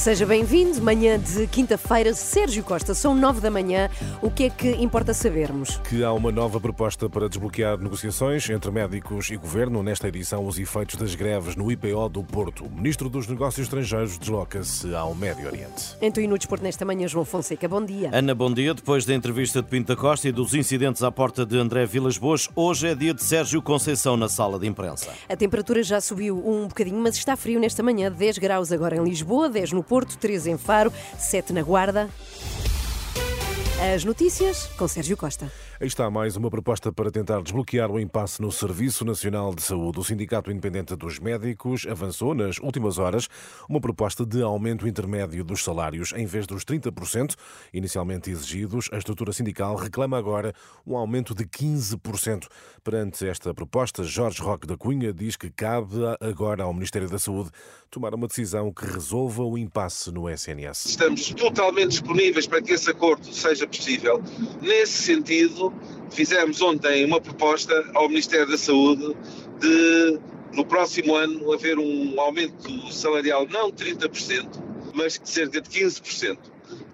Seja bem-vindo, manhã de quinta-feira, Sérgio Costa, são nove da manhã. O que é que importa sabermos? Que há uma nova proposta para desbloquear negociações entre médicos e governo. Nesta edição, os efeitos das greves no IPO do Porto. O ministro dos Negócios Estrangeiros desloca-se ao Médio Oriente. Então, e no desporto nesta manhã, João Fonseca, bom dia. Ana, bom dia. Depois da entrevista de Pinta Costa e dos incidentes à porta de André Vilas Boas, hoje é dia de Sérgio Conceição na sala de imprensa. A temperatura já subiu um bocadinho, mas está frio nesta manhã. 10 graus agora em Lisboa, 10 no Porto, 13 em Faro, 7 na Guarda. As notícias com Sérgio Costa. Aí está mais uma proposta para tentar desbloquear o impasse no Serviço Nacional de Saúde. O Sindicato Independente dos Médicos avançou nas últimas horas uma proposta de aumento intermédio dos salários. Em vez dos 30% inicialmente exigidos, a estrutura sindical reclama agora um aumento de 15%. Perante esta proposta, Jorge Roque da Cunha diz que cabe agora ao Ministério da Saúde tomar uma decisão que resolva o impasse no SNS. Estamos totalmente disponíveis para que esse acordo seja possível. Nesse sentido, fizemos ontem uma proposta ao Ministério da Saúde de, no próximo ano, haver um aumento salarial não de 30%, mas de cerca de 15%.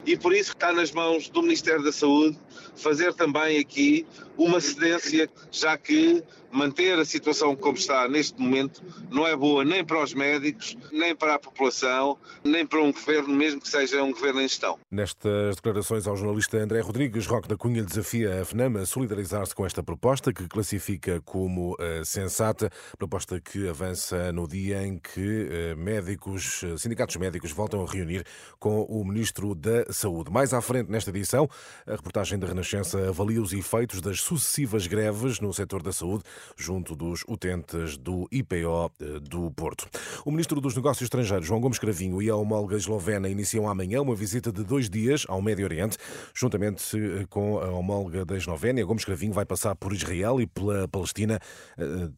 E por isso está nas mãos do Ministério da Saúde fazer também aqui uma cedência, já que manter a situação como está neste momento não é boa nem para os médicos, nem para a população, nem para um governo, mesmo que seja um governo em gestão. Nestas declarações ao jornalista André Rodrigues, Roque da Cunha desafia a FNAM a solidarizar-se com esta proposta, que classifica como uh, sensata, proposta que avança no dia em que uh, médicos, uh, sindicatos médicos voltam a reunir com o Ministro da Saúde. Mais à frente nesta edição, a reportagem da Renascença avalia os efeitos das sucessivas greves no setor da saúde, junto dos utentes do IPO do Porto. O Ministro dos Negócios Estrangeiros, João Gomes Cravinho, e a homóloga eslovena iniciam amanhã uma visita de dois dias ao Médio Oriente, juntamente com a homóloga da Eslovénia. Gomes Cravinho vai passar por Israel e pela Palestina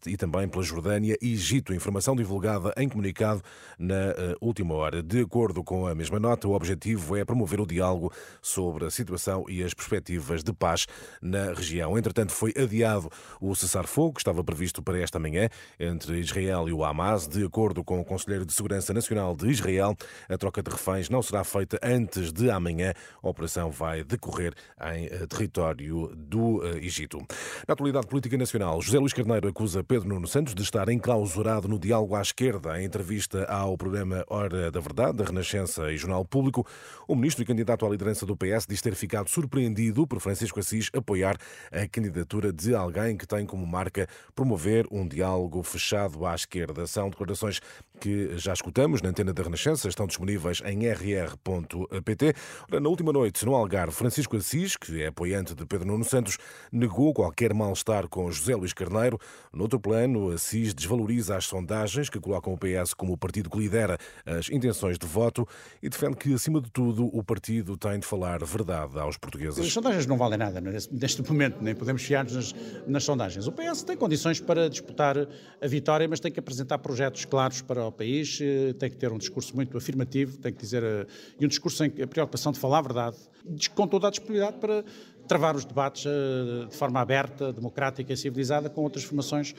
e também pela Jordânia e Egito. Informação divulgada em comunicado na última hora. De acordo com a mesma nota, o objetivo é promover o diálogo sobre a situação e as perspectivas de paz na região. Entretanto, foi adiado o cessar-fogo que estava previsto para esta manhã entre Israel e o Hamas. De acordo com o Conselheiro de Segurança Nacional de Israel, a troca de reféns não será feita antes de amanhã. A operação vai decorrer em território do Egito. Na atualidade política nacional, José Luís Carneiro acusa Pedro Nuno Santos de estar enclausurado no diálogo à esquerda. Em entrevista ao programa Hora da Verdade, da Renascença e Jornal Público, o ministro e candidato à liderança do PS diz ter ficado surpreendido por Francisco Assis apoiar a candidatura de alguém que tem como marca promover um diálogo fechado à esquerda. São declarações que já escutamos na antena da Renascença, estão disponíveis em rr.pt. Na última noite, no Algarve, Francisco Assis, que é apoiante de Pedro Nuno Santos, negou qualquer mal-estar com José Luís Carneiro. No outro plano, Assis desvaloriza as sondagens que colocam o PS como o partido que lidera as intenções de voto e defende que, acima de tudo, o partido tem de falar verdade aos portugueses. As sondagens não valem nada neste momento, nem podemos fiar-nos nas, nas sondagens. O PS tem condições para disputar a vitória, mas tem que apresentar projetos claros para o país, tem que ter um discurso muito afirmativo, tem que dizer, e um discurso sem a preocupação de falar a verdade, com toda a disponibilidade para travar os debates de forma aberta, democrática e civilizada com outras formações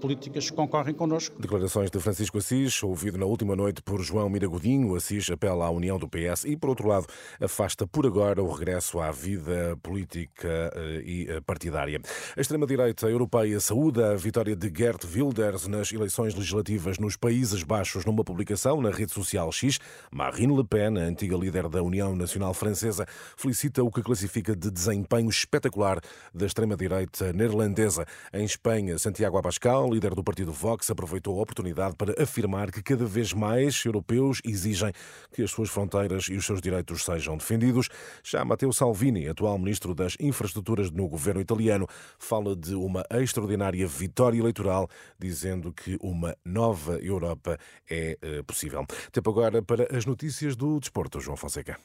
políticas que concorrem connosco. Declarações de Francisco Assis, ouvido na última noite por João Miragodinho. Assis apela à união do PS e, por outro lado, afasta por agora o regresso à vida política e partidária. A extrema-direita europeia saúda a vitória de Gert Wilders nas eleições legislativas nos Países Baixos numa publicação na rede social X. Marine Le Pen, a antiga líder da União Nacional Francesa, felicita o que classifica de desempenho espetacular da extrema-direita neerlandesa. Em Espanha, Santiago Abascal, líder do partido Vox, aproveitou a oportunidade para afirmar que cada vez mais europeus exigem que as suas fronteiras e os seus direitos sejam defendidos. Já Matteo Salvini, atual ministro das Infraestruturas no governo italiano, fala de uma extraordinária vitória eleitoral, dizendo que uma nova Europa é eh, possível. Tempo agora para as notícias do desporto, João Fonseca.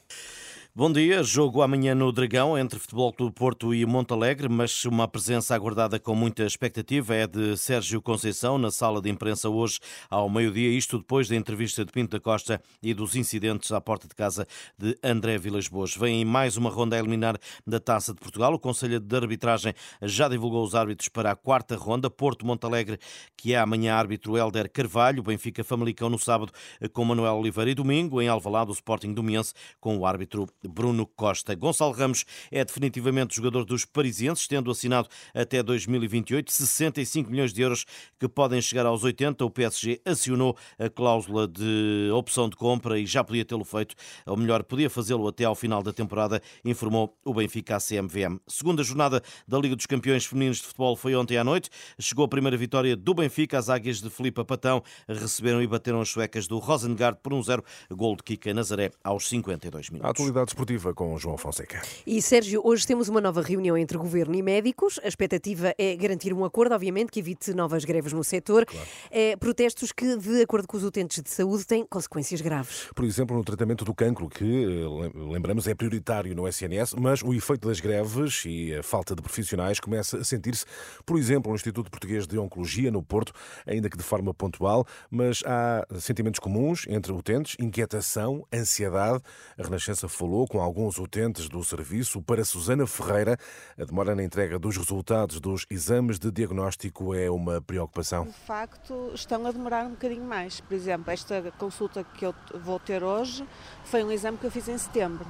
Bom dia, jogo amanhã no Dragão entre Futebol Clube Porto e Montalegre, mas uma presença aguardada com muita expectativa é de Sérgio Conceição na sala de imprensa hoje ao meio-dia, isto depois da entrevista de Pinto da Costa e dos incidentes à porta de casa de André Vilas Boas. Vem mais uma ronda a eliminar da Taça de Portugal. O Conselho de Arbitragem já divulgou os árbitros para a quarta ronda. Porto Montalegre, que é amanhã árbitro Helder Carvalho, Benfica Famalicão no sábado com Manuel Oliveira e domingo em Alvalade o Sporting do Miense com o árbitro Bruno Costa. Gonçalo Ramos é definitivamente jogador dos parisienses, tendo assinado até 2028 65 milhões de euros que podem chegar aos 80. O PSG acionou a cláusula de opção de compra e já podia tê-lo feito, ou melhor, podia fazê-lo até ao final da temporada, informou o Benfica à CMVM. Segunda jornada da Liga dos Campeões Femininos de Futebol foi ontem à noite. Chegou a primeira vitória do Benfica. As águias de Filipe Patão receberam e bateram as suecas do Rosengard por um zero. Gol de Kika Nazaré aos 52 minutos. A atualidade esportiva com João Fonseca. E Sérgio, hoje temos uma nova reunião entre governo e médicos. A expectativa é garantir um acordo, obviamente, que evite novas greves no setor. Claro. É, protestos que, de acordo com os utentes de saúde, têm consequências graves. Por exemplo, no tratamento do cancro, que, eh, lembramos, é prioritário no SNS, mas o efeito das greves e a falta de profissionais começa a sentir-se, por exemplo, no Instituto Português de Oncologia, no Porto, ainda que de forma pontual, mas há sentimentos comuns entre utentes, inquietação, ansiedade. A Renascença falou com alguns utentes do serviço. Para Susana Ferreira, a demora na entrega dos resultados dos exames de diagnóstico é uma preocupação. De facto, estão a demorar um bocadinho mais. Por exemplo, esta consulta que eu vou ter hoje foi um exame que eu fiz em setembro.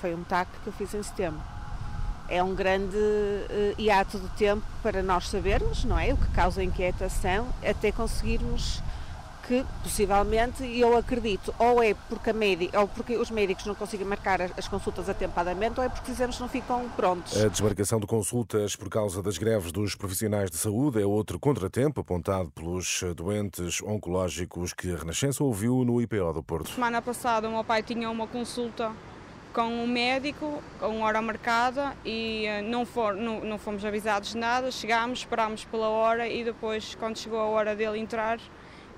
Foi um TAC que eu fiz em setembro. É um grande uh, hiato de tempo para nós sabermos, não é? O que causa inquietação, até conseguirmos que possivelmente eu acredito ou é porque, médica, ou porque os médicos não conseguem marcar as consultas atempadamente ou é porque os exames não ficam prontos. A desmarcação de consultas por causa das greves dos profissionais de saúde é outro contratempo apontado pelos doentes oncológicos que a Renascença ouviu no IPO do Porto. Semana passada o meu pai tinha uma consulta com um médico, com hora marcada e eh, não, for, não, não fomos avisados de nada, chegámos, esperámos pela hora e depois quando chegou a hora dele entrar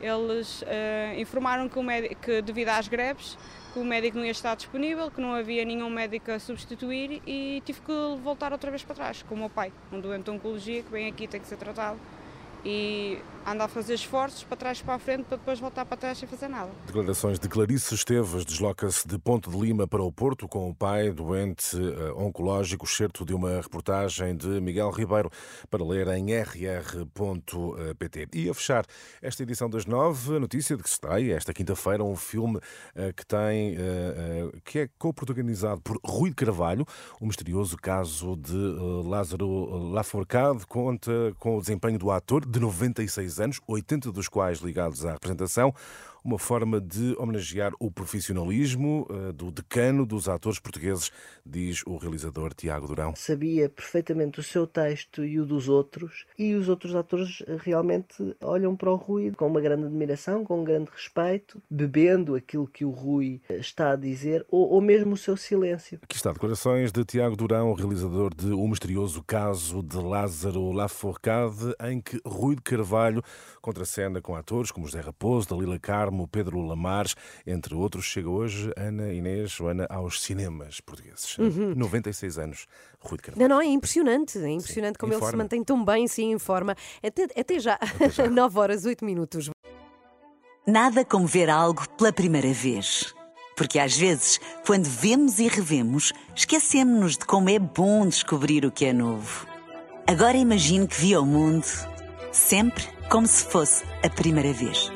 eles uh, informaram que, médico, que, devido às greves, que o médico não ia estar disponível, que não havia nenhum médico a substituir e tive que voltar outra vez para trás, com o meu pai, um doente de oncologia que vem aqui tem que ser tratado. E anda a fazer esforços para trás para a frente para depois voltar para trás sem fazer nada. Declarações de Clarice Esteves desloca-se de Ponte de Lima para o Porto com o pai doente uh, oncológico, certo de uma reportagem de Miguel Ribeiro para ler em rr.pt. E a fechar esta edição das nove, notícia de que se estreia esta quinta-feira um filme uh, que tem uh, que é co-protagonizado por Rui Carvalho, o misterioso caso de Lázaro Laforcade conta com o desempenho do ator de 96 anos, 80 dos quais ligados à representação uma forma de homenagear o profissionalismo uh, do decano dos atores portugueses, diz o realizador Tiago Durão. Sabia perfeitamente o seu texto e o dos outros, e os outros atores realmente olham para o Rui com uma grande admiração, com um grande respeito, bebendo aquilo que o Rui está a dizer, ou, ou mesmo o seu silêncio. Aqui está, declarações de Tiago Durão, realizador de O Misterioso Caso de Lázaro Laforcade, em que Rui de Carvalho contracena com atores como José Raposo, Dalila Carmo, como Pedro Lamares, entre outros. Chega hoje Ana Inês Joana aos cinemas portugueses. Uhum. 96 anos, Rui de Carvalho. Não, não, é impressionante. É impressionante Sim, como ele se mantém tão bem, sim, em forma. Até, até já. Até já. 9 horas, 8 minutos. Nada como ver algo pela primeira vez. Porque às vezes, quando vemos e revemos, esquecemos-nos de como é bom descobrir o que é novo. Agora imagine que viu o mundo sempre como se fosse a primeira vez.